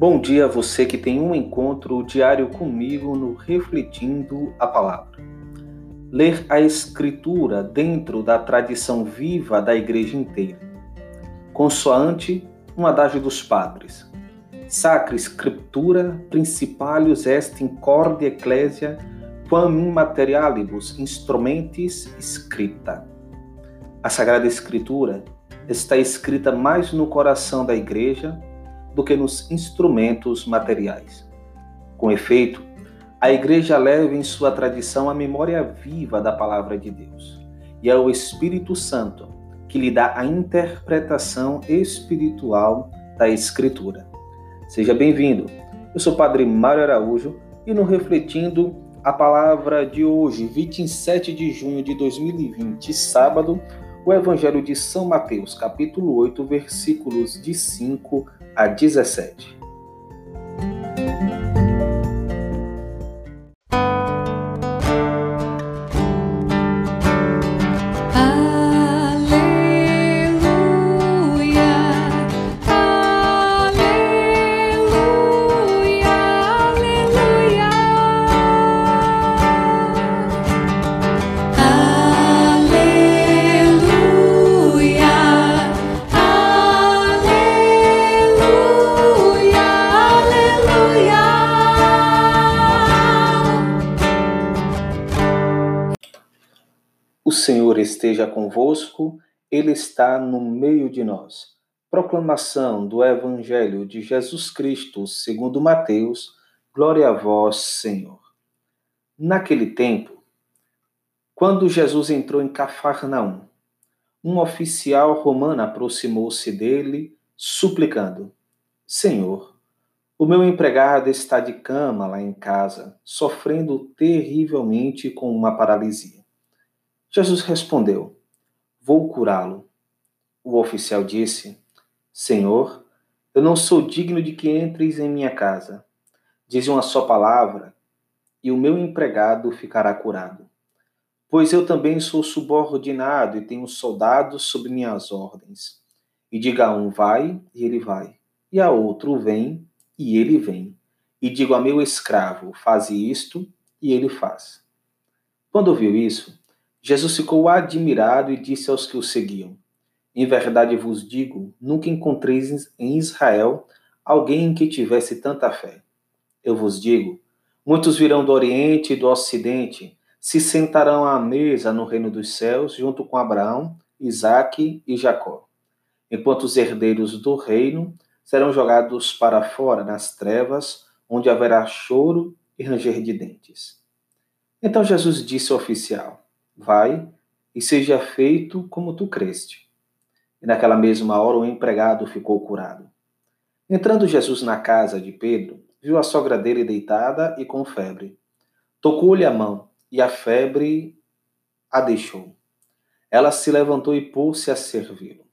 Bom dia a você que tem um encontro diário comigo no Refletindo a Palavra. Ler a Escritura dentro da tradição viva da Igreja inteira. Consoante um adágio dos padres. Sacra Scriptura principalius est in corde ecclesia quam in materialibus instrumentis scripta. A Sagrada Escritura está escrita mais no coração da Igreja do que nos instrumentos materiais. Com efeito, a Igreja leva em sua tradição a memória viva da Palavra de Deus, e é o Espírito Santo que lhe dá a interpretação espiritual da Escritura. Seja bem-vindo. Eu sou o Padre Mário Araújo e no Refletindo a Palavra de hoje, 27 de junho de 2020, sábado, o Evangelho de São Mateus, capítulo 8, versículos de 5 a 17. O Senhor esteja convosco, Ele está no meio de nós. Proclamação do Evangelho de Jesus Cristo, segundo Mateus. Glória a vós, Senhor. Naquele tempo, quando Jesus entrou em Cafarnaum, um oficial romano aproximou-se dele, suplicando: Senhor, o meu empregado está de cama lá em casa, sofrendo terrivelmente com uma paralisia. Jesus respondeu: Vou curá-lo. O oficial disse: Senhor, eu não sou digno de que entres em minha casa. Diz uma só palavra e o meu empregado ficará curado. Pois eu também sou subordinado e tenho soldados sob minhas ordens. E diga a um vai, e ele vai. E a outro vem, e ele vem. E digo a meu escravo, faze isto, e ele faz. Quando viu isso, Jesus ficou admirado e disse aos que o seguiam: Em verdade vos digo, nunca encontreis em Israel alguém que tivesse tanta fé. Eu vos digo: muitos virão do Oriente e do Ocidente, se sentarão à mesa no reino dos céus, junto com Abraão, Isaque e Jacó, enquanto os herdeiros do reino serão jogados para fora nas trevas, onde haverá choro e ranger de dentes. Então Jesus disse ao oficial: Vai e seja feito como tu creste. E naquela mesma hora o empregado ficou curado. Entrando Jesus na casa de Pedro, viu a sogra dele deitada e com febre. Tocou-lhe a mão e a febre a deixou. Ela se levantou e pôs-se a servi-lo.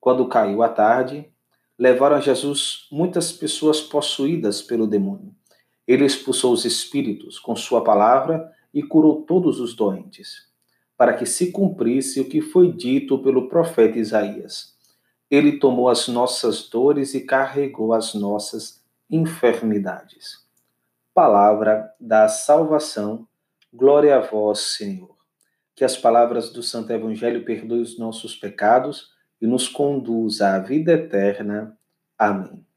Quando caiu a tarde, levaram a Jesus muitas pessoas possuídas pelo demônio. Ele expulsou os espíritos com sua palavra e curou todos os doentes para que se cumprisse o que foi dito pelo profeta Isaías. Ele tomou as nossas dores e carregou as nossas enfermidades. Palavra da salvação, glória a vós, Senhor. Que as palavras do Santo Evangelho perdoem os nossos pecados e nos conduza à vida eterna. Amém.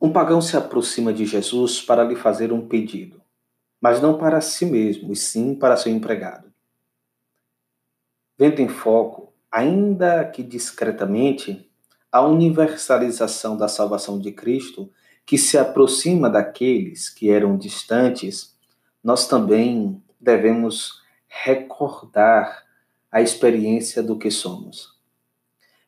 Um pagão se aproxima de Jesus para lhe fazer um pedido mas não para si mesmo, e sim para seu empregado. Vendo em foco, ainda que discretamente, a universalização da salvação de Cristo, que se aproxima daqueles que eram distantes, nós também devemos recordar a experiência do que somos.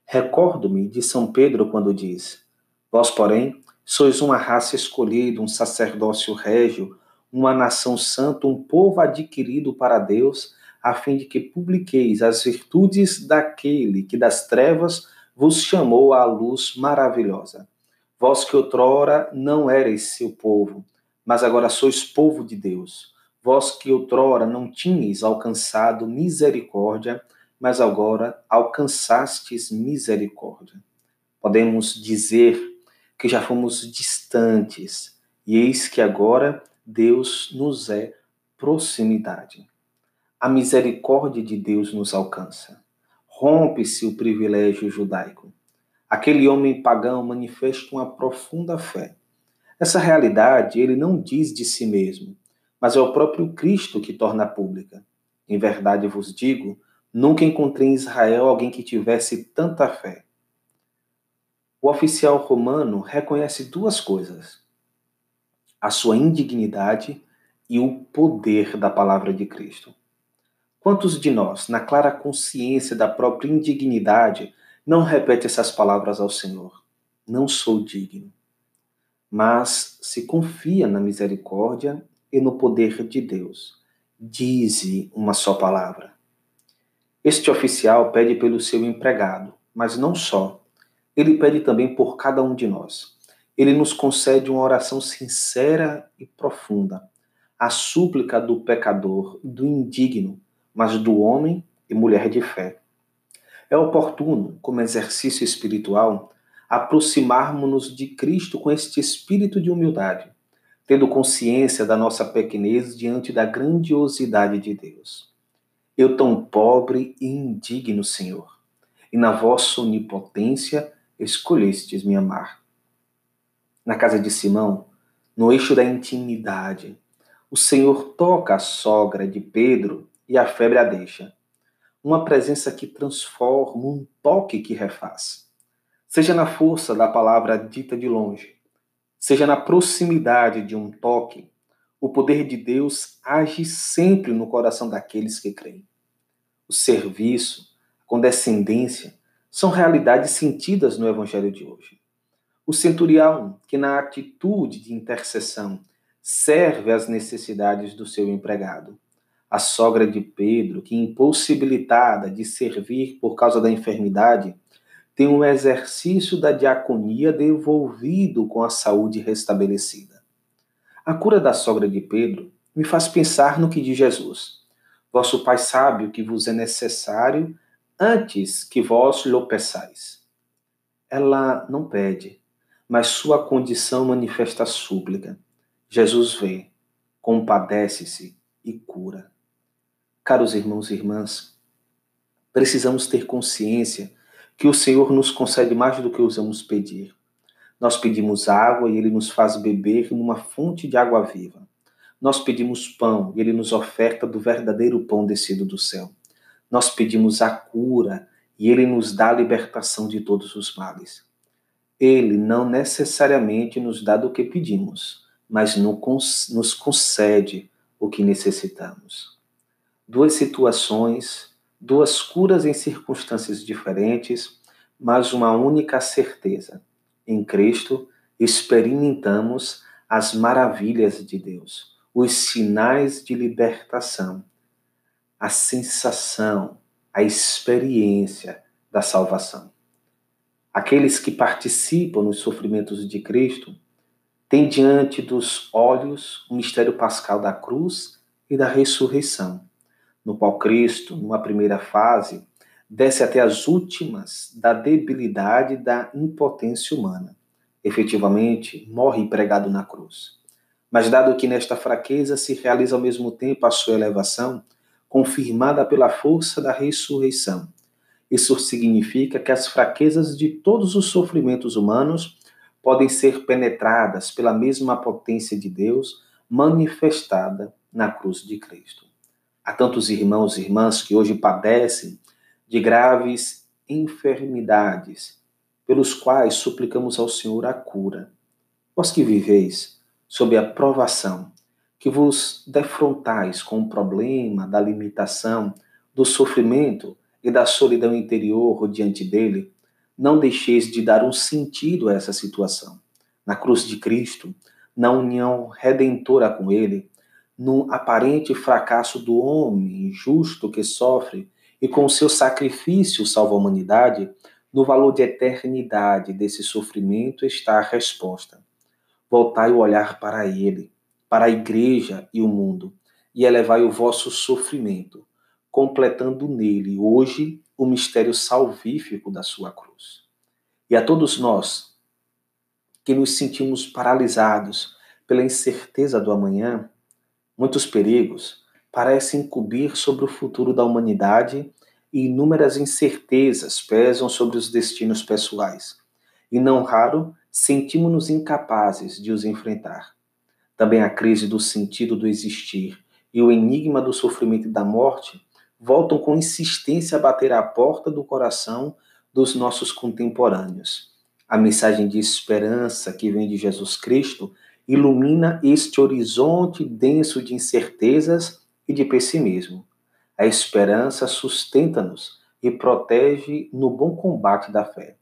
Recordo-me de São Pedro quando diz: Vós, porém, sois uma raça escolhida, um sacerdócio régio, uma nação santa, um povo adquirido para Deus, a fim de que publiqueis as virtudes daquele que das trevas vos chamou à luz maravilhosa. Vós que outrora não erais seu povo, mas agora sois povo de Deus. Vós que outrora não tinhais alcançado misericórdia, mas agora alcançastes misericórdia. Podemos dizer que já fomos distantes e eis que agora Deus nos é proximidade. A misericórdia de Deus nos alcança. Rompe-se o privilégio judaico. Aquele homem pagão manifesta uma profunda fé. Essa realidade ele não diz de si mesmo, mas é o próprio Cristo que torna pública. Em verdade vos digo, nunca encontrei em Israel alguém que tivesse tanta fé. O oficial romano reconhece duas coisas: a sua indignidade e o poder da palavra de Cristo. Quantos de nós, na clara consciência da própria indignidade, não repete essas palavras ao Senhor? Não sou digno. Mas se confia na misericórdia e no poder de Deus. Dize uma só palavra. Este oficial pede pelo seu empregado, mas não só. Ele pede também por cada um de nós ele nos concede uma oração sincera e profunda, a súplica do pecador, do indigno, mas do homem e mulher de fé. É oportuno, como exercício espiritual, aproximarmos-nos de Cristo com este espírito de humildade, tendo consciência da nossa pequenez diante da grandiosidade de Deus. Eu tão pobre e indigno, Senhor, e na vossa onipotência escolhestes me amar na casa de Simão, no eixo da intimidade. O Senhor toca a sogra de Pedro e a febre a deixa. Uma presença que transforma, um toque que refaz. Seja na força da palavra dita de longe, seja na proximidade de um toque, o poder de Deus age sempre no coração daqueles que creem. O serviço, a condescendência, são realidades sentidas no Evangelho de hoje. O centurião, que na atitude de intercessão serve às necessidades do seu empregado. A sogra de Pedro, que impossibilitada de servir por causa da enfermidade, tem um exercício da diaconia devolvido com a saúde restabelecida. A cura da sogra de Pedro me faz pensar no que diz Jesus. Vosso Pai sabe o que vos é necessário antes que vós lhe peçais. Ela não pede, mas sua condição manifesta súplica. Jesus vê, compadece-se e cura. Caros irmãos e irmãs, precisamos ter consciência que o Senhor nos concede mais do que ousamos pedir. Nós pedimos água e Ele nos faz beber numa fonte de água viva. Nós pedimos pão e Ele nos oferta do verdadeiro pão descido do céu. Nós pedimos a cura e Ele nos dá a libertação de todos os males. Ele não necessariamente nos dá do que pedimos, mas nos concede o que necessitamos. Duas situações, duas curas em circunstâncias diferentes, mas uma única certeza. Em Cristo experimentamos as maravilhas de Deus, os sinais de libertação, a sensação, a experiência da salvação. Aqueles que participam nos sofrimentos de Cristo têm diante dos olhos o mistério pascal da cruz e da ressurreição, no qual Cristo, numa primeira fase, desce até as últimas da debilidade da impotência humana. Efetivamente, morre pregado na cruz. Mas, dado que nesta fraqueza se realiza ao mesmo tempo a sua elevação, confirmada pela força da ressurreição, isso significa que as fraquezas de todos os sofrimentos humanos podem ser penetradas pela mesma potência de Deus manifestada na cruz de Cristo. Há tantos irmãos e irmãs que hoje padecem de graves enfermidades, pelos quais suplicamos ao Senhor a cura. Vós que viveis sob a provação, que vos defrontais com o problema da limitação, do sofrimento, e da solidão interior diante dele, não deixeis de dar um sentido a essa situação. Na cruz de Cristo, na união redentora com ele, no aparente fracasso do homem injusto que sofre e com seu sacrifício salva a humanidade, no valor de eternidade desse sofrimento está a resposta. Voltai o olhar para ele, para a igreja e o mundo, e elevai o vosso sofrimento completando nele hoje o mistério salvífico da sua cruz. E a todos nós que nos sentimos paralisados pela incerteza do amanhã, muitos perigos parecem cobrir sobre o futuro da humanidade e inúmeras incertezas pesam sobre os destinos pessoais. E não raro, sentimos-nos incapazes de os enfrentar. Também a crise do sentido do existir e o enigma do sofrimento e da morte voltam com insistência a bater à porta do coração dos nossos contemporâneos. A mensagem de esperança que vem de Jesus Cristo ilumina este horizonte denso de incertezas e de pessimismo. A esperança sustenta-nos e protege no bom combate da fé.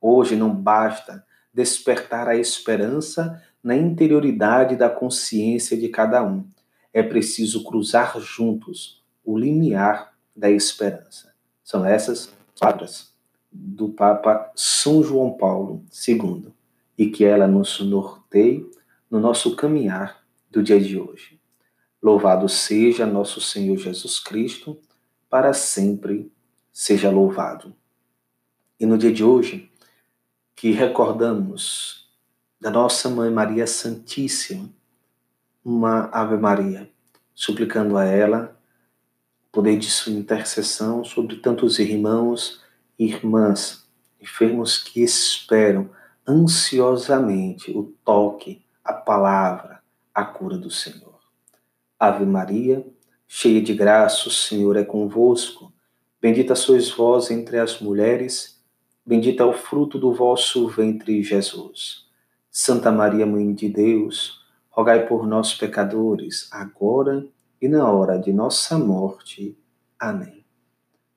Hoje não basta despertar a esperança na interioridade da consciência de cada um. É preciso cruzar juntos o limiar da esperança. São essas palavras do Papa São João Paulo II e que ela nos norteie no nosso caminhar do dia de hoje. Louvado seja nosso Senhor Jesus Cristo, para sempre seja louvado. E no dia de hoje, que recordamos da nossa Mãe Maria Santíssima, uma Ave Maria, suplicando a ela poder de sua intercessão sobre tantos irmãos e irmãs enfermos que esperam ansiosamente o toque, a palavra, a cura do Senhor. Ave Maria, cheia de graça, o Senhor é convosco. Bendita sois vós entre as mulheres, bendito é o fruto do vosso ventre, Jesus. Santa Maria, Mãe de Deus, rogai por nós, pecadores, agora e na hora de nossa morte. Amém.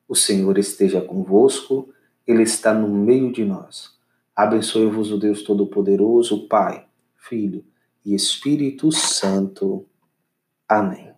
O Senhor esteja convosco, Ele está no meio de nós. Abençoe-vos o Deus Todo-Poderoso, Pai, Filho e Espírito Santo. Amém.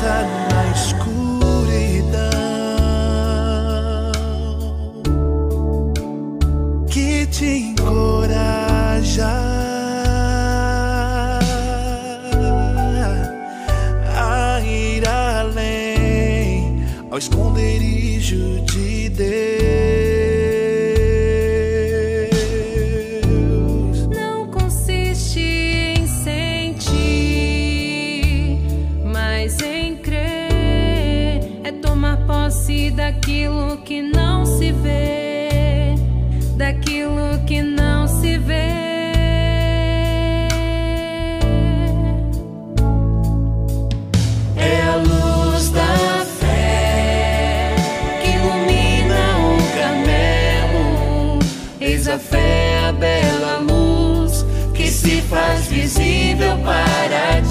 turn É tomar posse daquilo que não se vê, daquilo que não se vê. a fé, a bela luz que se faz visível para ti.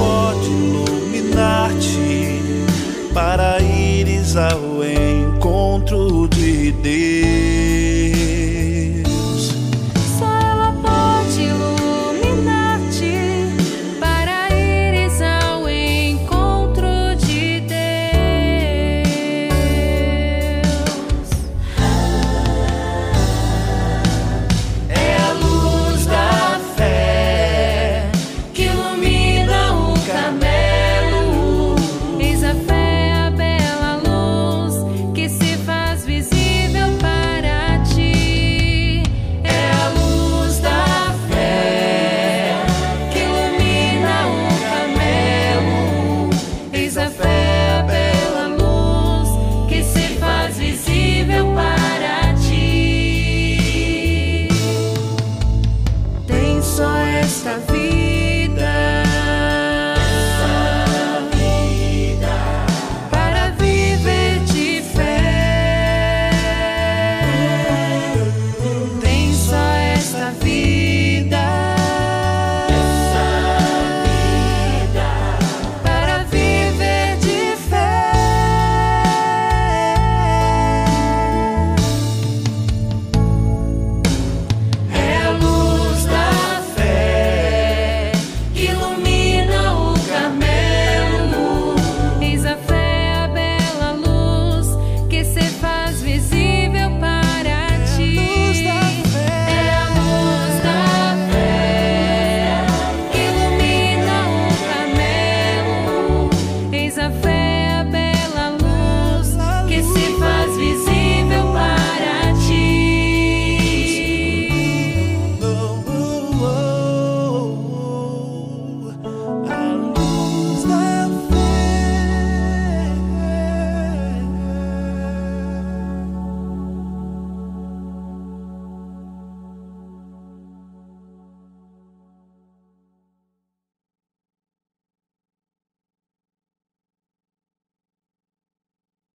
Pode iluminar-te para ires ao encontro de Deus.